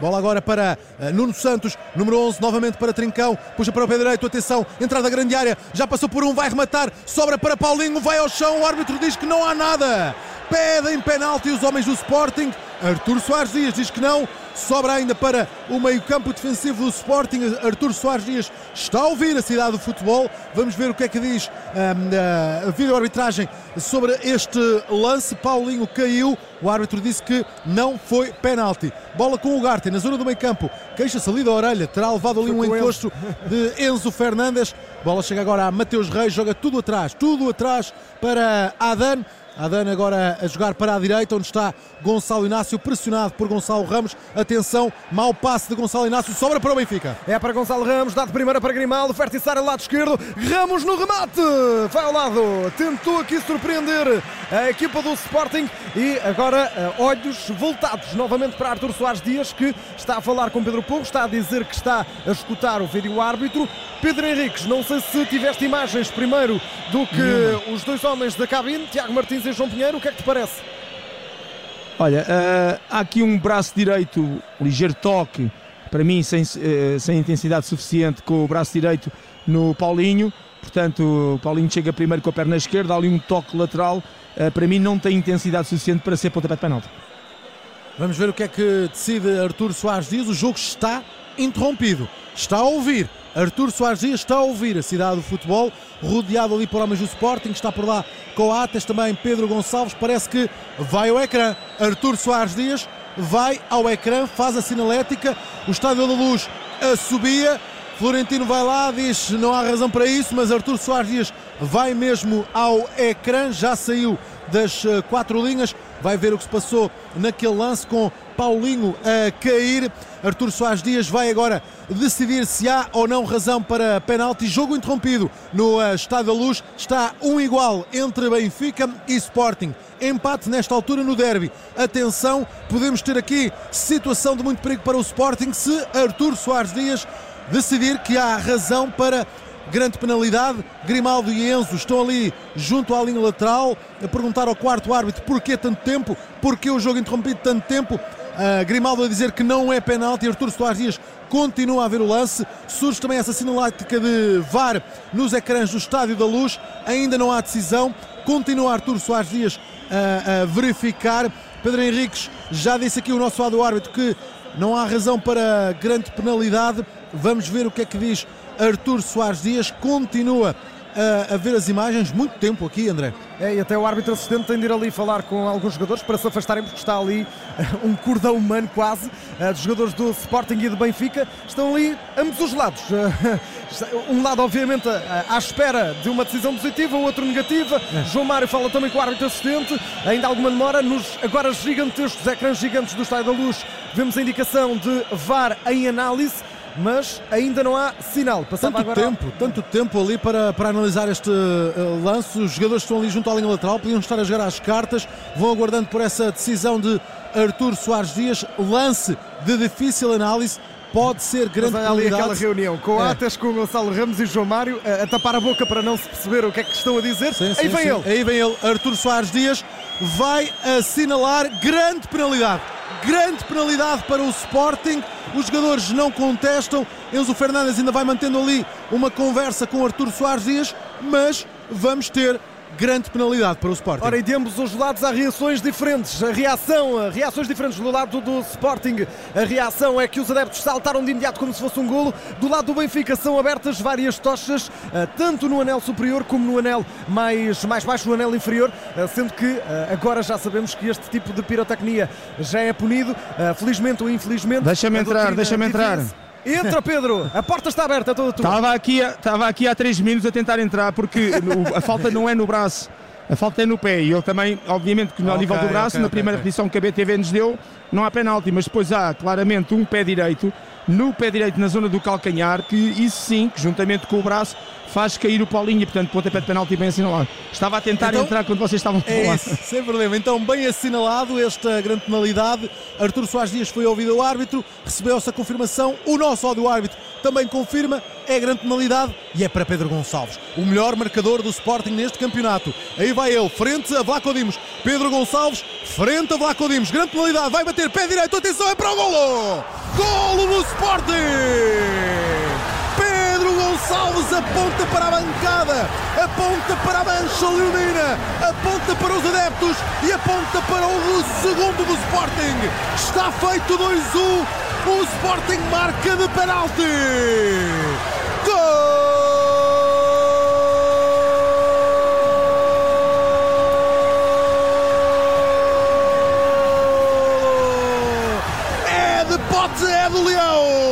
Bola agora para uh, Nuno Santos, número 11, novamente para Trincão. Puxa para o pé direito, atenção, entrada da grande área. Já passou por um, vai rematar. Sobra para Paulinho, vai ao chão. O árbitro diz que não há nada. Pedem penalti os homens do Sporting. Artur Soares Dias diz que não. Sobra ainda para o meio-campo defensivo do Sporting. Artur Soares Dias está a ouvir a cidade do futebol. Vamos ver o que é que diz um, a vídeo-arbitragem sobre este lance. Paulinho caiu. O árbitro disse que não foi penalti. Bola com o Garte na zona do meio-campo. Queixa-se ali da orelha. Terá levado ali um encosto de Enzo Fernandes. Bola chega agora a Mateus Reis. Joga tudo atrás. Tudo atrás para Adan. Adana agora a jogar para a direita, onde está Gonçalo Inácio, pressionado por Gonçalo Ramos. Atenção, mau passe de Gonçalo Inácio, sobra para o Benfica. É para Gonçalo Ramos, dá de primeira para Grimaldo, Fertiçar ao lado esquerdo. Ramos no remate, vai ao lado, tentou aqui surpreender a equipa do Sporting e agora eh, olhos voltados novamente para Artur Soares Dias, que está a falar com Pedro Porro, está a dizer que está a escutar o vídeo árbitro. Pedro Henriques, não sei se tiveste imagens primeiro do que os dois homens da cabine, Tiago Martins João Pinheiro, o que é que te parece? Olha, uh, há aqui um braço direito, ligeiro toque, para mim sem, uh, sem intensidade suficiente com o braço direito no Paulinho. Portanto, o Paulinho chega primeiro com a perna esquerda, há ali um toque lateral. Uh, para mim não tem intensidade suficiente para ser pontapé de penalti. Vamos ver o que é que decide Artur Soares Dias. O jogo está interrompido. Está a ouvir. Artur Soares Dias está a ouvir a cidade do futebol, rodeado ali por homens do Sporting, está por lá Coates, também Pedro Gonçalves, parece que vai ao ecrã. Artur Soares Dias vai ao ecrã, faz a sinalética, o Estádio da Luz assobia, Florentino vai lá, diz não há razão para isso, mas Artur Soares Dias vai mesmo ao ecrã, já saiu das eh, quatro linhas, vai ver o que se passou naquele lance com Paulinho a cair. Artur Soares Dias vai agora decidir se há ou não razão para penalti. Jogo interrompido no eh, Estádio da Luz. Está um igual entre Benfica e Sporting. Empate nesta altura no derby. Atenção, podemos ter aqui situação de muito perigo para o Sporting se Artur Soares Dias decidir que há razão para grande penalidade. Grimaldo e Enzo estão ali junto à linha lateral a perguntar ao quarto árbitro porquê tanto tempo, porquê o jogo interrompido tanto tempo. Uh, Grimaldo a dizer que não é penalti. Artur Soares Dias continua a ver o lance. Surge também essa sinalática de VAR nos ecrãs do Estádio da Luz. Ainda não há decisão. Continua Artur Soares Dias a, a verificar. Pedro Henriques já disse aqui o nosso lado árbitro que não há razão para grande penalidade. Vamos ver o que é que diz Artur Soares Dias. Continua a, a, ver as imagens, muito tempo aqui, André. É, e até o árbitro assistente tem de ir ali falar com alguns jogadores para se afastarem, porque está ali um cordão humano quase, uh, dos jogadores do Sporting e do Benfica. Estão ali ambos os lados. Uh, um lado, obviamente, uh, à espera de uma decisão positiva, o outro negativa. É. João Mário fala também com o árbitro assistente. Ainda alguma demora. Nos agora gigantescos ecrãs gigantes do Estádio da Luz, vemos a indicação de VAR em análise mas ainda não há sinal. Passava tanto agora... tempo, tanto tempo ali para, para analisar este uh, lance. Os jogadores estão ali junto à linha lateral, podiam estar a jogar às cartas, vão aguardando por essa decisão de Artur Soares Dias. Lance de difícil análise. Pode ser grande Mas ali aquela reunião com é. Atas, com o Gonçalo Ramos e João Mário a, a, tapar a boca para não se perceber o que é que estão a dizer. Sim, sim, Aí vem sim. ele. Aí vem ele, Artur Soares Dias vai assinalar grande penalidade grande penalidade para o Sporting. Os jogadores não contestam. Enzo Fernandes ainda vai mantendo ali uma conversa com Artur Soares Dias, mas vamos ter grande penalidade para o Sporting. Ora, e de ambos os lados há reações diferentes. A reação, reações diferentes do lado do Sporting. A reação é que os adeptos saltaram de imediato como se fosse um golo. Do lado do Benfica são abertas várias tochas, eh, tanto no anel superior como no anel mais, mais baixo, no anel inferior, eh, sendo que eh, agora já sabemos que este tipo de pirotecnia já é punido, felizmente ou infelizmente. Deixa-me entrar, deixa-me entrar. Entra, Pedro! A porta está aberta, toda tua. Estava aqui, estava aqui há 3 minutos a tentar entrar, porque a falta não é no braço, a falta é no pé. E ele também, obviamente, que no okay, nível do braço, okay, na primeira okay. posição que a BTV nos deu, não há penalti, mas depois há claramente um pé direito, no pé direito na zona do calcanhar, que isso sim, que juntamente com o braço, faz cair o Paulinho, e portanto pontapé de penalti bem assinalado. Estava a tentar Então, entrar quando vocês estavam a É falar. isso, sem problema. Então, bem assinalado esta grande penalidade. Artur Soares Dias foi ouvido ao árbitro, recebeu-se a confirmação. O nosso ódio árbitro também confirma. É grande penalidade e é para Pedro Gonçalves, o melhor marcador do Sporting neste campeonato. Aí vai ele, frente a Vlaco Dimos. Pedro Gonçalves, frente a Vlaco Dimos. Grande penalidade, vai bater pé direito. Atenção, é para o golo! Golo do Sporting! Pedro Gonçalves aponta para a bancada, aponta para a mancha leonina, aponta para os adeptos e aponta para o segundo do Sporting. Está feito 2-1, o Sporting marca de penalti. É do Leão!